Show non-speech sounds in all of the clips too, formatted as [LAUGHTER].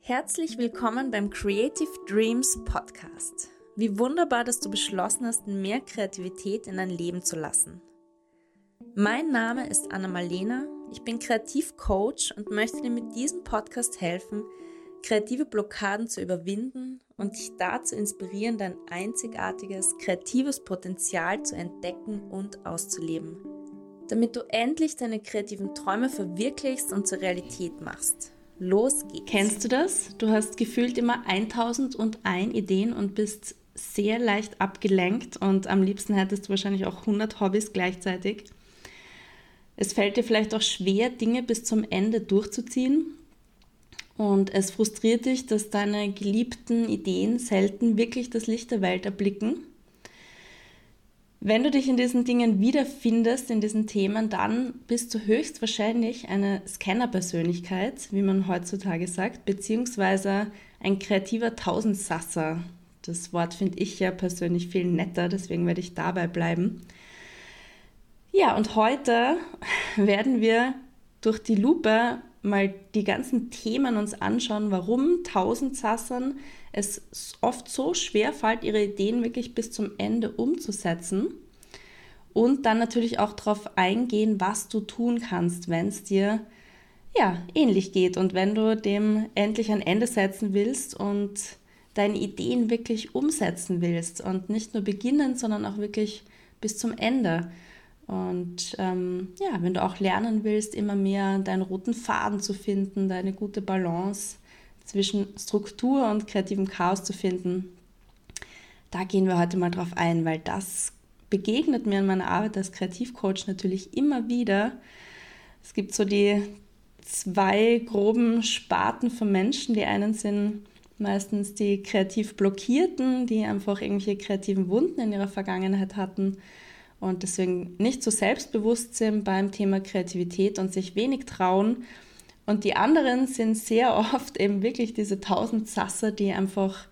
Herzlich willkommen beim Creative Dreams Podcast. Wie wunderbar, dass du beschlossen hast, mehr Kreativität in dein Leben zu lassen. Mein Name ist Anna Malena, ich bin Kreativcoach und möchte dir mit diesem Podcast helfen, kreative Blockaden zu überwinden und dich dazu inspirieren, dein einzigartiges kreatives Potenzial zu entdecken und auszuleben, damit du endlich deine kreativen Träume verwirklichst und zur Realität machst. Los geht's. Kennst du das? Du hast gefühlt immer 1001 Ideen und bist sehr leicht abgelenkt und am liebsten hättest du wahrscheinlich auch 100 Hobbys gleichzeitig. Es fällt dir vielleicht auch schwer, Dinge bis zum Ende durchzuziehen und es frustriert dich, dass deine geliebten Ideen selten wirklich das Licht der Welt erblicken. Wenn du dich in diesen Dingen wiederfindest, in diesen Themen, dann bist du höchstwahrscheinlich eine Scanner-Persönlichkeit, wie man heutzutage sagt, beziehungsweise ein kreativer Tausendsasser. Das Wort finde ich ja persönlich viel netter, deswegen werde ich dabei bleiben. Ja, und heute [LAUGHS] werden wir durch die Lupe mal die ganzen Themen uns anschauen, warum Tausendsassern es oft so schwer fällt, ihre Ideen wirklich bis zum Ende umzusetzen. Und dann natürlich auch darauf eingehen, was du tun kannst, wenn es dir ja, ähnlich geht und wenn du dem endlich ein Ende setzen willst und deine Ideen wirklich umsetzen willst und nicht nur beginnen, sondern auch wirklich bis zum Ende. Und ähm, ja, wenn du auch lernen willst, immer mehr deinen roten Faden zu finden, deine gute Balance zwischen Struktur und kreativem Chaos zu finden, da gehen wir heute mal drauf ein, weil das begegnet mir in meiner Arbeit als Kreativcoach natürlich immer wieder. Es gibt so die zwei groben Sparten von Menschen. Die einen sind meistens die kreativ Blockierten, die einfach irgendwelche kreativen Wunden in ihrer Vergangenheit hatten und deswegen nicht so selbstbewusst sind beim Thema Kreativität und sich wenig trauen. Und die anderen sind sehr [LAUGHS] oft eben wirklich diese tausend Sasser, die einfach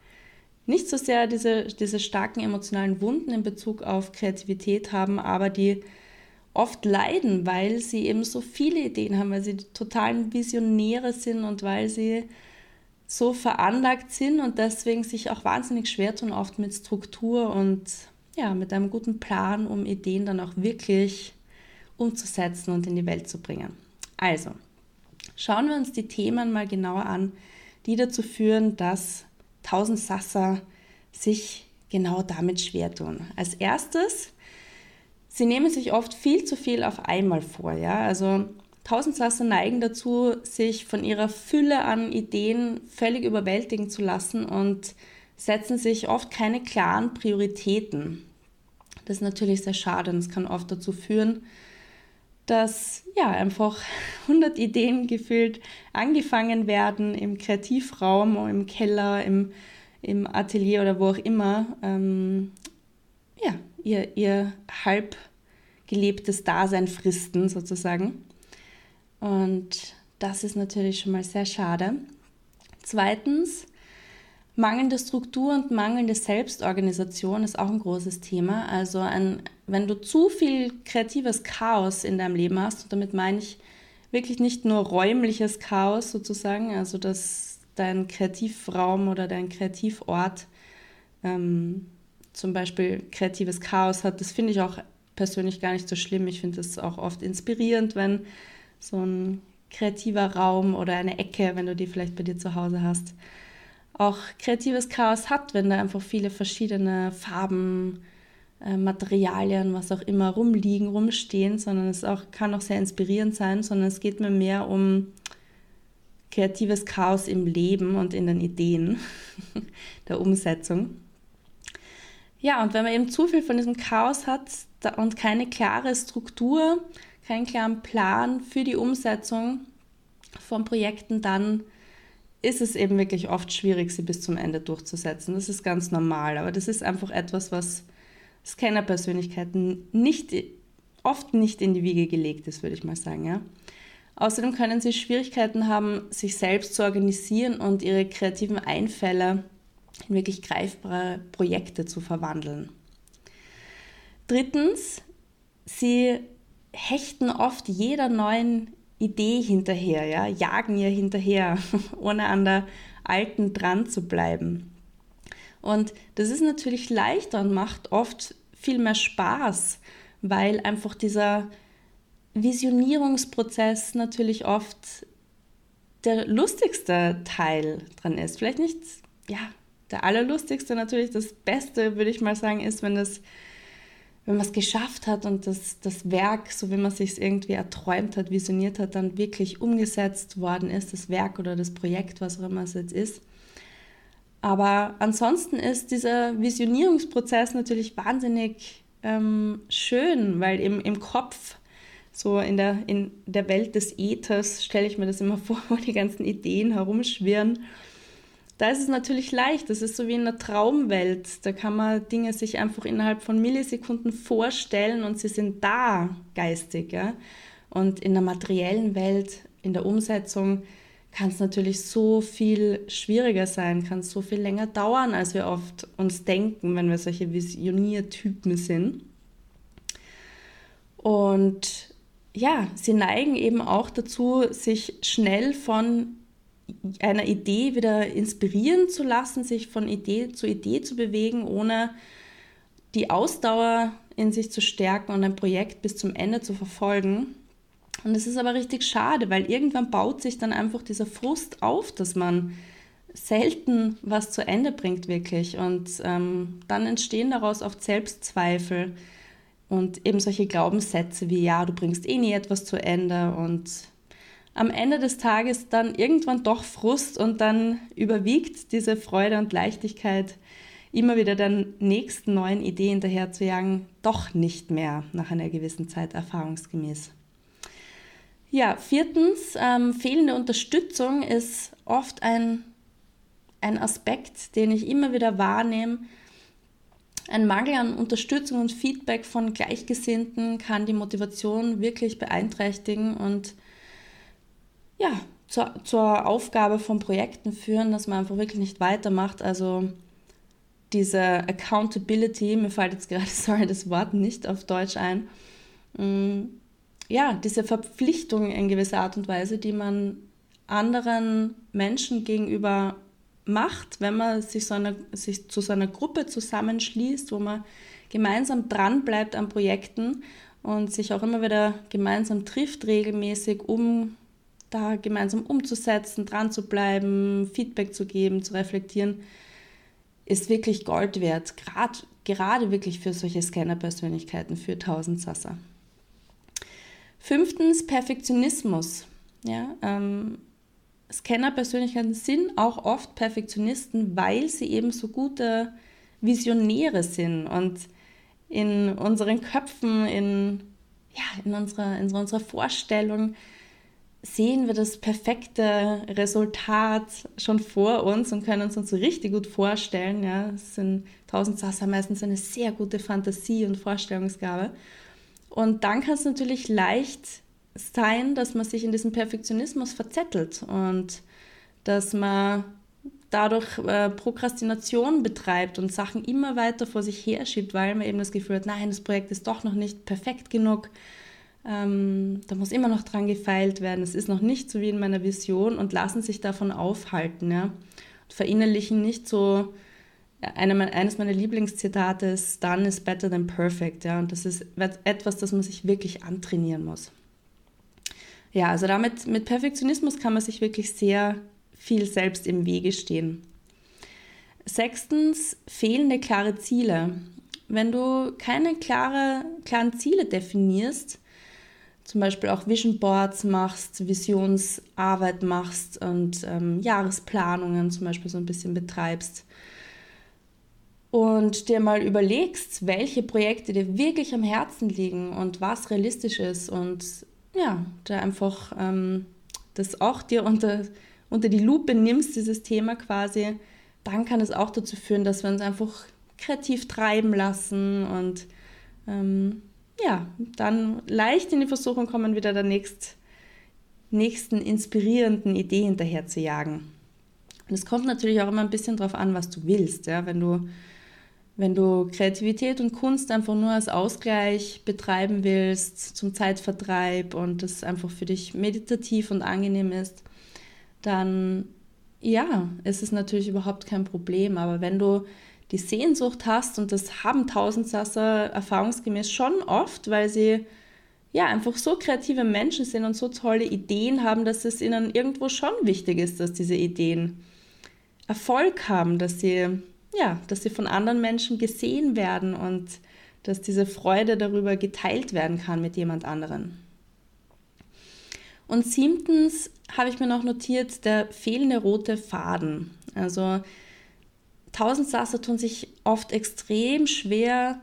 nicht so sehr diese, diese starken emotionalen Wunden in Bezug auf Kreativität haben, aber die oft leiden, weil sie eben so viele Ideen haben, weil sie totalen Visionäre sind und weil sie so veranlagt sind und deswegen sich auch wahnsinnig schwer tun, oft mit Struktur und ja, mit einem guten Plan, um Ideen dann auch wirklich umzusetzen und in die Welt zu bringen. Also, schauen wir uns die Themen mal genauer an, die dazu führen, dass 1000 Sasser sich genau damit schwer tun. Als erstes, sie nehmen sich oft viel zu viel auf einmal vor. Ja? Also 1000 Sasser neigen dazu, sich von ihrer Fülle an Ideen völlig überwältigen zu lassen und setzen sich oft keine klaren Prioritäten. Das ist natürlich sehr schade und es kann oft dazu führen, dass ja einfach [LAUGHS] 100 Ideen gefühlt angefangen werden im Kreativraum, im Keller, im, im Atelier oder wo auch immer. Ähm, ja, ihr, ihr halb gelebtes Dasein fristen sozusagen. Und das ist natürlich schon mal sehr schade. Zweitens, Mangelnde Struktur und mangelnde Selbstorganisation ist auch ein großes Thema. Also ein, wenn du zu viel kreatives Chaos in deinem Leben hast, und damit meine ich wirklich nicht nur räumliches Chaos sozusagen, also dass dein Kreativraum oder dein Kreativort ähm, zum Beispiel kreatives Chaos hat, das finde ich auch persönlich gar nicht so schlimm. Ich finde es auch oft inspirierend, wenn so ein kreativer Raum oder eine Ecke, wenn du die vielleicht bei dir zu Hause hast, auch kreatives Chaos hat, wenn da einfach viele verschiedene Farben, äh, Materialien, was auch immer rumliegen, rumstehen, sondern es auch, kann auch sehr inspirierend sein, sondern es geht mir mehr um kreatives Chaos im Leben und in den Ideen [LAUGHS] der Umsetzung. Ja, und wenn man eben zu viel von diesem Chaos hat und keine klare Struktur, keinen klaren Plan für die Umsetzung von Projekten, dann ist es eben wirklich oft schwierig, sie bis zum Ende durchzusetzen. Das ist ganz normal, aber das ist einfach etwas, was Scanner-Persönlichkeiten nicht, oft nicht in die Wiege gelegt ist, würde ich mal sagen. Ja? Außerdem können sie Schwierigkeiten haben, sich selbst zu organisieren und ihre kreativen Einfälle in wirklich greifbare Projekte zu verwandeln. Drittens, sie hechten oft jeder neuen Idee hinterher, ja, jagen ihr hinterher, [LAUGHS] ohne an der alten dran zu bleiben. Und das ist natürlich leichter und macht oft viel mehr Spaß, weil einfach dieser Visionierungsprozess natürlich oft der lustigste Teil dran ist. Vielleicht nicht, ja, der allerlustigste natürlich. Das Beste, würde ich mal sagen, ist, wenn das wenn man es geschafft hat und das, das Werk, so wie man es sich irgendwie erträumt hat, visioniert hat, dann wirklich umgesetzt worden ist, das Werk oder das Projekt, was auch immer es jetzt ist. Aber ansonsten ist dieser Visionierungsprozess natürlich wahnsinnig ähm, schön, weil im, im Kopf, so in der, in der Welt des Ethers, stelle ich mir das immer [LAUGHS] vor, wo die ganzen Ideen herumschwirren da ist es natürlich leicht. Das ist so wie in einer Traumwelt. Da kann man Dinge sich einfach innerhalb von Millisekunden vorstellen und sie sind da geistig. Ja? Und in der materiellen Welt, in der Umsetzung, kann es natürlich so viel schwieriger sein, kann es so viel länger dauern, als wir oft uns denken, wenn wir solche Visioniertypen sind. Und ja, sie neigen eben auch dazu, sich schnell von einer Idee wieder inspirieren zu lassen, sich von Idee zu Idee zu bewegen, ohne die Ausdauer in sich zu stärken und ein Projekt bis zum Ende zu verfolgen. Und das ist aber richtig schade, weil irgendwann baut sich dann einfach dieser Frust auf, dass man selten was zu Ende bringt wirklich. Und ähm, dann entstehen daraus oft Selbstzweifel und eben solche Glaubenssätze wie, ja, du bringst eh nie etwas zu Ende und am Ende des Tages dann irgendwann doch Frust und dann überwiegt diese Freude und Leichtigkeit, immer wieder der nächsten neuen Idee hinterher zu jagen, doch nicht mehr nach einer gewissen Zeit erfahrungsgemäß. Ja, viertens, ähm, fehlende Unterstützung ist oft ein, ein Aspekt, den ich immer wieder wahrnehme. Ein Mangel an Unterstützung und Feedback von Gleichgesinnten kann die Motivation wirklich beeinträchtigen und ja, zur, zur Aufgabe von Projekten führen, dass man einfach wirklich nicht weitermacht. Also diese Accountability, mir fällt jetzt gerade, [LAUGHS] sorry, das Wort nicht auf Deutsch ein. Mm, ja, diese Verpflichtung in gewisser Art und Weise, die man anderen Menschen gegenüber macht, wenn man sich, so eine, sich zu so einer Gruppe zusammenschließt, wo man gemeinsam dran bleibt an Projekten und sich auch immer wieder gemeinsam trifft, regelmäßig, um da gemeinsam umzusetzen, dran zu bleiben, Feedback zu geben, zu reflektieren, ist wirklich Gold wert. Grad, gerade wirklich für solche Scanner-Persönlichkeiten, für 1000 Sasser. Fünftens, Perfektionismus. Ja, ähm, Scanner-Persönlichkeiten sind auch oft Perfektionisten, weil sie eben so gute Visionäre sind und in unseren Köpfen, in, ja, in, unserer, in unserer Vorstellung sehen wir das perfekte Resultat schon vor uns und können uns uns richtig gut vorstellen. Ja, es sind tausend Sasser meistens eine sehr gute Fantasie und Vorstellungsgabe. Und dann kann es natürlich leicht sein, dass man sich in diesem Perfektionismus verzettelt und dass man dadurch äh, Prokrastination betreibt und Sachen immer weiter vor sich herschiebt, weil man eben das Gefühl hat, nein, das Projekt ist doch noch nicht perfekt genug ähm, da muss immer noch dran gefeilt werden. Es ist noch nicht so wie in meiner Vision und lassen sich davon aufhalten. Ja? Und verinnerlichen nicht so, eine, eines meiner Lieblingszitate ist, done is better than perfect. Ja? Und das ist etwas, das man sich wirklich antrainieren muss. Ja, also damit mit Perfektionismus kann man sich wirklich sehr viel selbst im Wege stehen. Sechstens, fehlende klare Ziele. Wenn du keine klare, klaren Ziele definierst, zum Beispiel auch Vision Boards machst, Visionsarbeit machst und ähm, Jahresplanungen zum Beispiel so ein bisschen betreibst. Und dir mal überlegst, welche Projekte dir wirklich am Herzen liegen und was realistisch ist und ja, da einfach ähm, das auch dir unter, unter die Lupe nimmst, dieses Thema quasi, dann kann es auch dazu führen, dass wir uns einfach kreativ treiben lassen und ähm, ja, dann leicht in die Versuchung kommen, wieder der nächst, nächsten inspirierenden Idee hinterher zu jagen. Und es kommt natürlich auch immer ein bisschen darauf an, was du willst. Ja? Wenn du Wenn du Kreativität und Kunst einfach nur als Ausgleich betreiben willst, zum Zeitvertreib und das einfach für dich meditativ und angenehm ist, dann ja, ist es natürlich überhaupt kein Problem. Aber wenn du die Sehnsucht hast, und das haben Tausendsasser erfahrungsgemäß schon oft, weil sie ja einfach so kreative Menschen sind und so tolle Ideen haben, dass es ihnen irgendwo schon wichtig ist, dass diese Ideen Erfolg haben, dass sie ja, dass sie von anderen Menschen gesehen werden und dass diese Freude darüber geteilt werden kann mit jemand anderen. Und siebtens habe ich mir noch notiert, der fehlende rote Faden. Also Tausendsasser tun sich oft extrem schwer,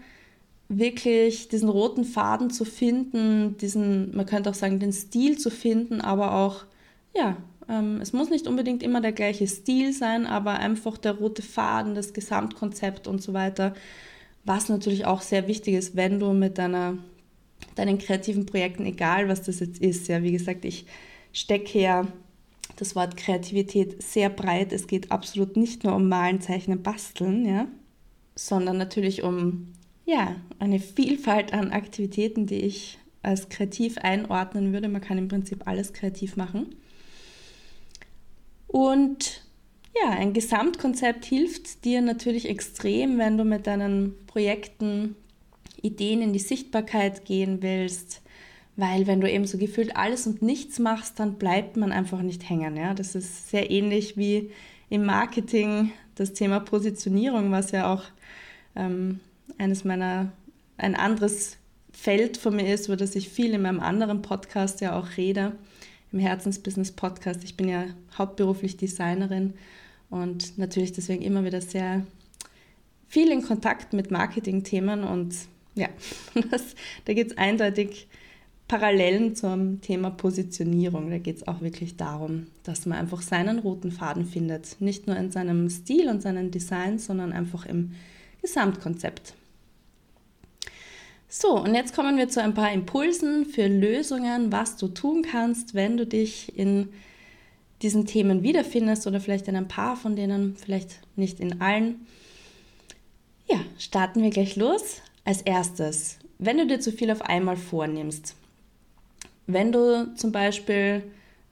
wirklich diesen roten Faden zu finden, diesen, man könnte auch sagen, den Stil zu finden, aber auch, ja, ähm, es muss nicht unbedingt immer der gleiche Stil sein, aber einfach der rote Faden, das Gesamtkonzept und so weiter, was natürlich auch sehr wichtig ist, wenn du mit deiner, deinen kreativen Projekten, egal was das jetzt ist, ja, wie gesagt, ich stecke ja das Wort Kreativität sehr breit. Es geht absolut nicht nur um Malen, Zeichnen, Basteln, ja, sondern natürlich um ja, eine Vielfalt an Aktivitäten, die ich als kreativ einordnen würde. Man kann im Prinzip alles kreativ machen. Und ja, ein Gesamtkonzept hilft dir natürlich extrem, wenn du mit deinen Projekten Ideen in die Sichtbarkeit gehen willst, weil wenn du eben so gefühlt alles und nichts machst, dann bleibt man einfach nicht hängen. Ja? Das ist sehr ähnlich wie im Marketing das Thema Positionierung, was ja auch ähm, eines meiner, ein anderes Feld von mir ist, über das ich viel in meinem anderen Podcast ja auch rede, im Herzensbusiness Podcast. Ich bin ja hauptberuflich Designerin und natürlich deswegen immer wieder sehr viel in Kontakt mit Marketing-Themen und ja, [LAUGHS] das, da geht es eindeutig Parallelen zum Thema Positionierung. Da geht es auch wirklich darum, dass man einfach seinen roten Faden findet. Nicht nur in seinem Stil und seinen Designs, sondern einfach im Gesamtkonzept. So, und jetzt kommen wir zu ein paar Impulsen für Lösungen, was du tun kannst, wenn du dich in diesen Themen wiederfindest oder vielleicht in ein paar von denen, vielleicht nicht in allen. Ja, starten wir gleich los. Als erstes, wenn du dir zu viel auf einmal vornimmst, wenn du zum Beispiel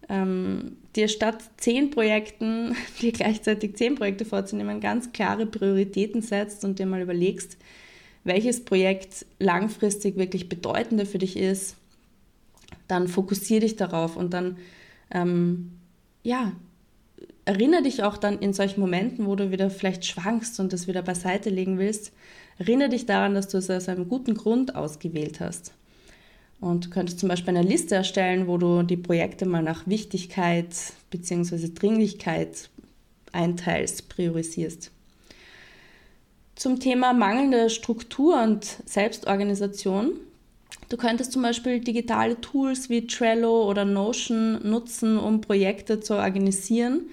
ähm, dir statt zehn Projekten, [LAUGHS] dir gleichzeitig zehn Projekte vorzunehmen, ganz klare Prioritäten setzt und dir mal überlegst, welches Projekt langfristig wirklich bedeutender für dich ist, dann fokussiere dich darauf und dann, ähm, ja, erinnere dich auch dann in solchen Momenten, wo du wieder vielleicht schwankst und das wieder beiseite legen willst, erinnere dich daran, dass du es aus einem guten Grund ausgewählt hast. Und du könntest zum Beispiel eine Liste erstellen, wo du die Projekte mal nach Wichtigkeit bzw. Dringlichkeit einteilst, priorisierst. Zum Thema mangelnde Struktur und Selbstorganisation. Du könntest zum Beispiel digitale Tools wie Trello oder Notion nutzen, um Projekte zu organisieren.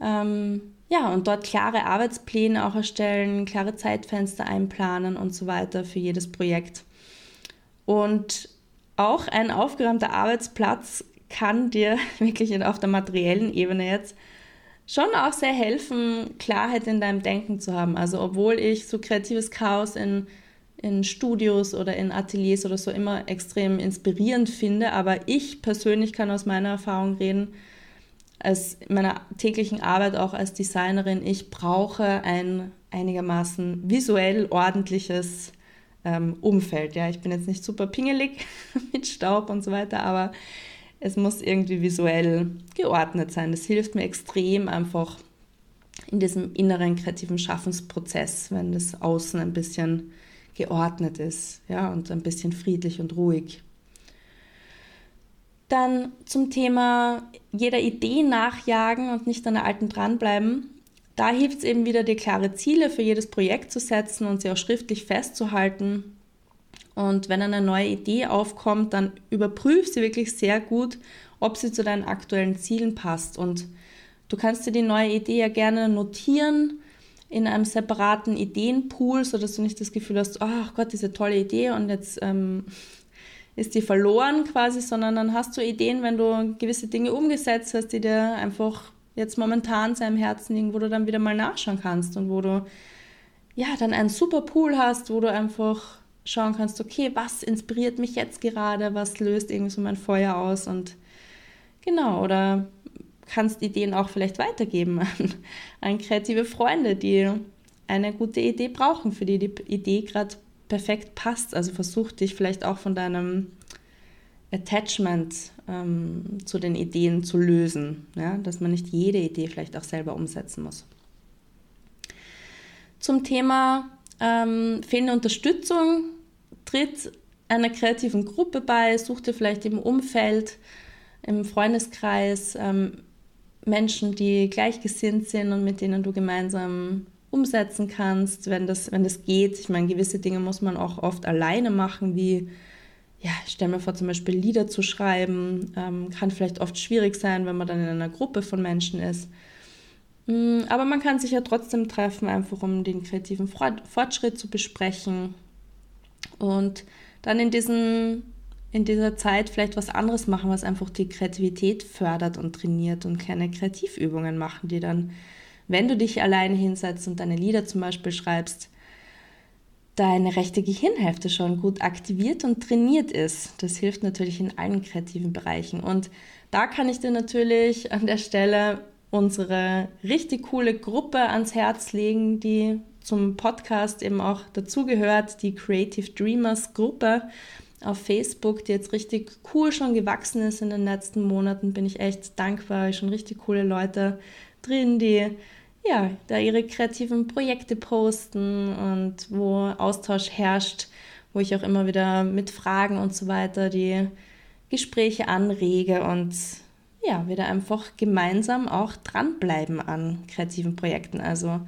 Ähm, ja, und dort klare Arbeitspläne auch erstellen, klare Zeitfenster einplanen und so weiter für jedes Projekt. Und auch ein aufgeräumter Arbeitsplatz kann dir [LAUGHS] wirklich auf der materiellen Ebene jetzt schon auch sehr helfen, Klarheit in deinem Denken zu haben. Also obwohl ich so kreatives Chaos in, in Studios oder in Ateliers oder so immer extrem inspirierend finde, aber ich persönlich kann aus meiner Erfahrung reden, als meiner täglichen Arbeit auch als Designerin, ich brauche ein einigermaßen visuell ordentliches ähm, Umfeld. Ja, ich bin jetzt nicht super pingelig [LAUGHS] mit Staub und so weiter, aber es muss irgendwie visuell geordnet sein. Das hilft mir extrem einfach in diesem inneren kreativen Schaffensprozess, wenn das Außen ein bisschen geordnet ist, ja, und ein bisschen friedlich und ruhig. Dann zum Thema jeder Idee nachjagen und nicht an der alten dranbleiben. Da hilft es eben wieder, dir klare Ziele für jedes Projekt zu setzen und sie auch schriftlich festzuhalten. Und wenn eine neue Idee aufkommt, dann überprüf sie wirklich sehr gut, ob sie zu deinen aktuellen Zielen passt. Und du kannst dir die neue Idee ja gerne notieren in einem separaten Ideenpool, sodass du nicht das Gefühl hast, ach oh Gott, diese tolle Idee und jetzt ähm, ist die verloren quasi, sondern dann hast du Ideen, wenn du gewisse Dinge umgesetzt hast, die dir einfach jetzt momentan sehr im Herzen liegen, wo du dann wieder mal nachschauen kannst und wo du ja, dann einen super Pool hast, wo du einfach schauen kannst, okay, was inspiriert mich jetzt gerade, was löst irgendwie so mein Feuer aus und genau, oder kannst Ideen auch vielleicht weitergeben an, an kreative Freunde, die eine gute Idee brauchen, für die die Idee gerade perfekt passt. Also versuch dich vielleicht auch von deinem Attachment ähm, zu den Ideen zu lösen, ja? dass man nicht jede Idee vielleicht auch selber umsetzen muss. Zum Thema ähm, fehlende Unterstützung tritt einer kreativen Gruppe bei, such dir vielleicht im Umfeld, im Freundeskreis ähm, Menschen, die gleichgesinnt sind und mit denen du gemeinsam umsetzen kannst, wenn das, wenn das geht. Ich meine, gewisse Dinge muss man auch oft alleine machen, wie, ja, stell mir vor, zum Beispiel Lieder zu schreiben, ähm, kann vielleicht oft schwierig sein, wenn man dann in einer Gruppe von Menschen ist. Mm, aber man kann sich ja trotzdem treffen, einfach um den kreativen Fortschritt zu besprechen und dann in, diesen, in dieser Zeit vielleicht was anderes machen, was einfach die Kreativität fördert und trainiert und keine Kreativübungen machen, die dann wenn du dich alleine hinsetzt und deine Lieder zum Beispiel schreibst, deine rechte Gehirnhälfte schon gut aktiviert und trainiert ist. Das hilft natürlich in allen kreativen Bereichen. Und da kann ich dir natürlich an der Stelle unsere richtig coole Gruppe ans Herz legen, die zum Podcast eben auch dazugehört, die Creative Dreamers Gruppe auf Facebook, die jetzt richtig cool schon gewachsen ist in den letzten Monaten. Bin ich echt dankbar, schon richtig coole Leute drin, die ja, da ihre kreativen Projekte posten und wo Austausch herrscht, wo ich auch immer wieder mit Fragen und so weiter die Gespräche anrege und ja, wieder einfach gemeinsam auch dranbleiben an kreativen Projekten. Also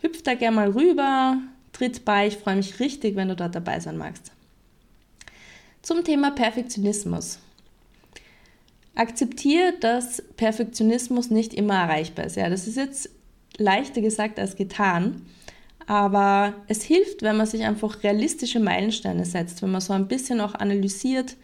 hüpf da gerne mal rüber, tritt bei, ich freue mich richtig, wenn du dort dabei sein magst. Zum Thema Perfektionismus. Akzeptiere, dass Perfektionismus nicht immer erreichbar ist. Ja, das ist jetzt leichter gesagt als getan. Aber es hilft, wenn man sich einfach realistische Meilensteine setzt, wenn man so ein bisschen auch analysiert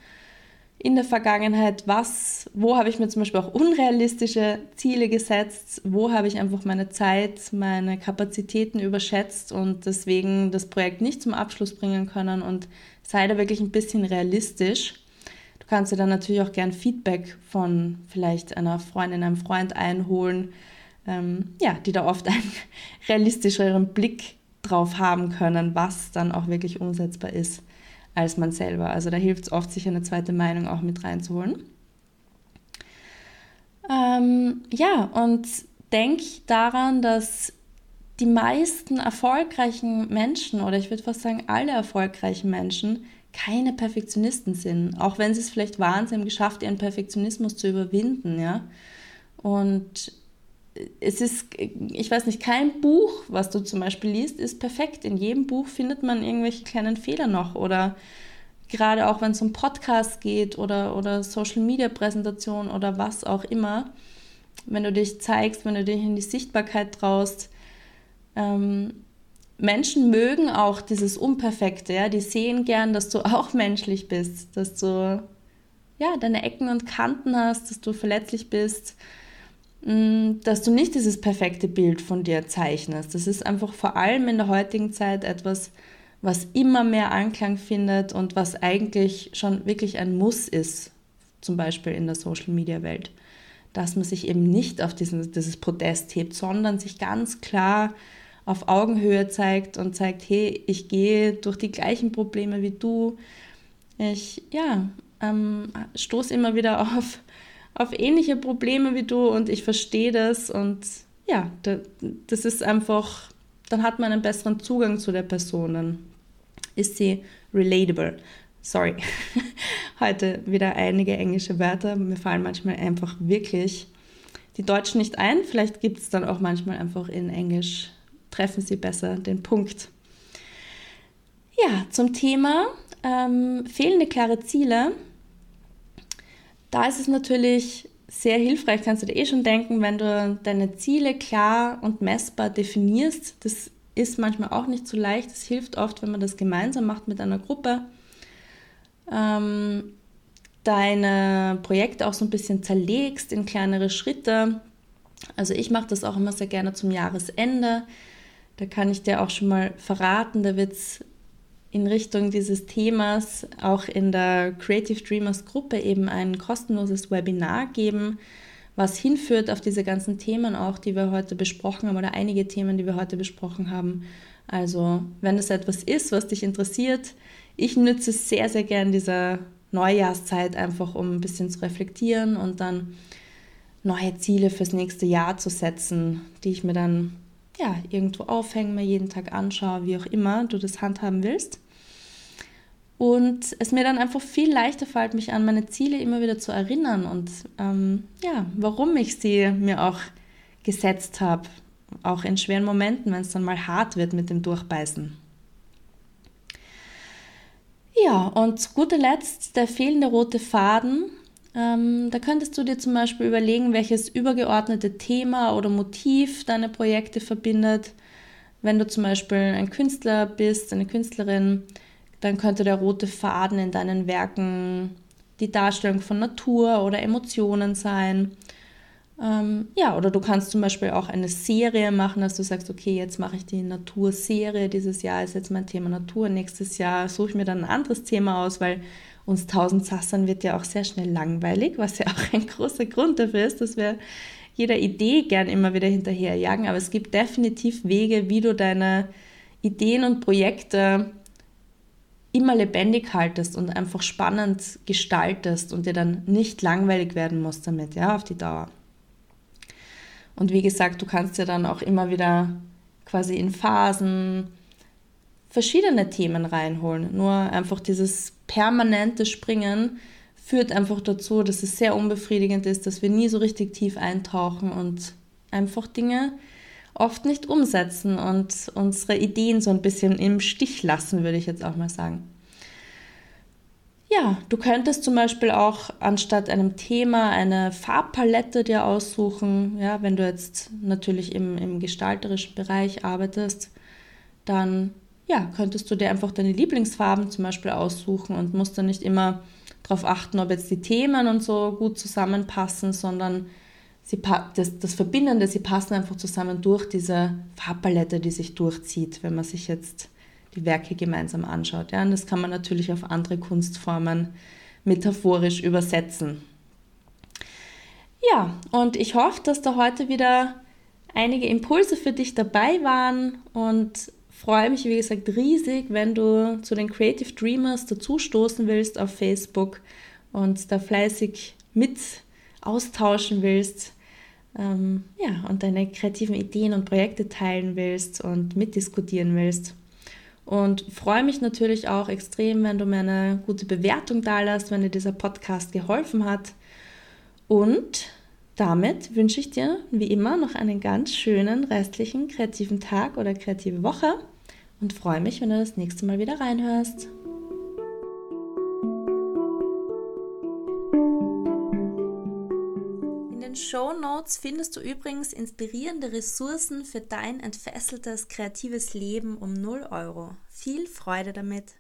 in der Vergangenheit, was, wo habe ich mir zum Beispiel auch unrealistische Ziele gesetzt, wo habe ich einfach meine Zeit, meine Kapazitäten überschätzt und deswegen das Projekt nicht zum Abschluss bringen können und sei da wirklich ein bisschen realistisch. Du kannst dir dann natürlich auch gern Feedback von vielleicht einer Freundin, einem Freund einholen, ähm, ja, die da oft einen [LAUGHS] realistischeren Blick drauf haben können, was dann auch wirklich umsetzbar ist als man selber. Also da hilft es oft, sich eine zweite Meinung auch mit reinzuholen. Ähm, ja, und denk daran, dass die meisten erfolgreichen Menschen, oder ich würde fast sagen alle erfolgreichen Menschen, keine Perfektionisten sind. Auch wenn sie es vielleicht waren, sie haben geschafft, ihren Perfektionismus zu überwinden, ja. Und es ist, ich weiß nicht, kein Buch, was du zum Beispiel liest, ist perfekt. In jedem Buch findet man irgendwelche kleinen Fehler noch oder gerade auch wenn es um Podcasts geht oder, oder Social Media Präsentation oder was auch immer, wenn du dich zeigst, wenn du dich in die Sichtbarkeit traust, ähm, Menschen mögen auch dieses Unperfekte, ja, die sehen gern, dass du auch [LAUGHS] menschlich bist, dass du ja deine Ecken und Kanten hast, dass du verletzlich bist dass du nicht dieses perfekte Bild von dir zeichnest. Das ist einfach vor allem in der heutigen Zeit etwas, was immer mehr Anklang findet und was eigentlich schon wirklich ein Muss ist, zum Beispiel in der Social-Media-Welt. Dass man sich eben nicht auf diesen, dieses Podest hebt, sondern sich ganz klar auf Augenhöhe zeigt und zeigt, hey, ich gehe durch die gleichen Probleme wie du. Ich, ja, ähm, stoße immer wieder [LAUGHS] auf auf ähnliche Probleme wie du und ich verstehe das und ja, das ist einfach, dann hat man einen besseren Zugang zu der Person, dann ist sie relatable. Sorry, [LAUGHS] heute wieder einige englische Wörter. Mir fallen manchmal einfach wirklich die Deutschen nicht ein. Vielleicht gibt es dann auch manchmal einfach in Englisch, treffen sie besser den Punkt. Ja, zum Thema ähm, fehlende klare Ziele da ist es natürlich sehr hilfreich, kannst du dir eh schon denken, wenn du deine Ziele klar und messbar definierst. Das ist manchmal auch nicht so leicht. Es hilft oft, wenn man das gemeinsam macht mit einer Gruppe. Ähm, deine Projekte auch so ein bisschen zerlegst in kleinere Schritte. Also ich mache das auch immer sehr gerne zum Jahresende, Da kann ich dir auch schon mal verraten, da wird es in Richtung dieses Themas auch in der Creative Dreamers Gruppe eben ein kostenloses Webinar geben, was hinführt auf diese ganzen Themen auch, die wir heute besprochen haben oder einige Themen, die wir heute besprochen haben. Also, wenn es etwas ist, was dich interessiert, ich nütze sehr, sehr gern diese Neujahrszeit einfach, um ein bisschen zu reflektieren und dann neue Ziele fürs nächste Jahr zu setzen, die ich mir dann ja, irgendwo aufhängen, mir jeden Tag anschaue, wie auch immer du das handhaben willst. Und es mir dann einfach viel leichter fällt, mich an meine Ziele immer wieder zu erinnern und ähm, ja, warum ich sie mir auch gesetzt habe, auch in schweren Momenten, wenn es dann mal hart wird mit dem Durchbeißen. Ja, und zu guter Letzt der fehlende rote Faden. Ähm, da könntest du dir zum Beispiel überlegen, welches übergeordnete Thema oder Motiv deine Projekte verbindet. Wenn du zum Beispiel ein Künstler bist, eine Künstlerin, dann könnte der rote Faden in deinen Werken die Darstellung von Natur oder Emotionen sein. Ähm, ja, oder du kannst zum Beispiel auch eine Serie machen, dass du sagst, okay, jetzt mache ich die Naturserie, dieses Jahr ist jetzt mein Thema Natur, nächstes Jahr suche ich mir dann ein anderes Thema aus, weil uns tausend Sassern wird ja auch sehr schnell langweilig, was ja auch ein großer Grund dafür ist, dass wir jeder Idee gern immer wieder hinterherjagen. Aber es gibt definitiv Wege, wie du deine Ideen und Projekte immer lebendig haltest und einfach spannend gestaltest und dir dann nicht langweilig werden muss damit, ja, auf die Dauer. Und wie gesagt, du kannst ja dann auch immer wieder quasi in Phasen verschiedene Themen reinholen. Nur einfach dieses permanente Springen führt einfach dazu, dass es sehr unbefriedigend ist, dass wir nie so richtig tief eintauchen und einfach Dinge oft nicht umsetzen und unsere Ideen so ein bisschen im Stich lassen, würde ich jetzt auch mal sagen. Ja, du könntest zum Beispiel auch anstatt einem Thema eine Farbpalette dir aussuchen. Ja, wenn du jetzt natürlich im, im gestalterischen Bereich arbeitest, dann ja, könntest du dir einfach deine Lieblingsfarben zum Beispiel aussuchen und musst dann nicht immer darauf achten, ob jetzt die Themen und so gut zusammenpassen, sondern sie, das, das Verbindende, sie passen einfach zusammen durch diese Farbpalette, die sich durchzieht, wenn man sich jetzt die Werke gemeinsam anschaut. Ja? Und das kann man natürlich auf andere Kunstformen metaphorisch übersetzen. Ja, und ich hoffe, dass da heute wieder einige Impulse für dich dabei waren und freue mich, wie gesagt, riesig, wenn du zu den Creative Dreamers dazustoßen willst auf Facebook und da fleißig mit austauschen willst. Ähm, ja, und deine kreativen Ideen und Projekte teilen willst und mitdiskutieren willst. Und freue mich natürlich auch extrem, wenn du mir eine gute Bewertung da lässt, wenn dir dieser Podcast geholfen hat. Und damit wünsche ich dir wie immer noch einen ganz schönen restlichen kreativen Tag oder kreative Woche und freue mich, wenn du das nächste Mal wieder reinhörst. den Show Notes findest du übrigens inspirierende Ressourcen für dein entfesseltes kreatives Leben um 0 Euro. Viel Freude damit!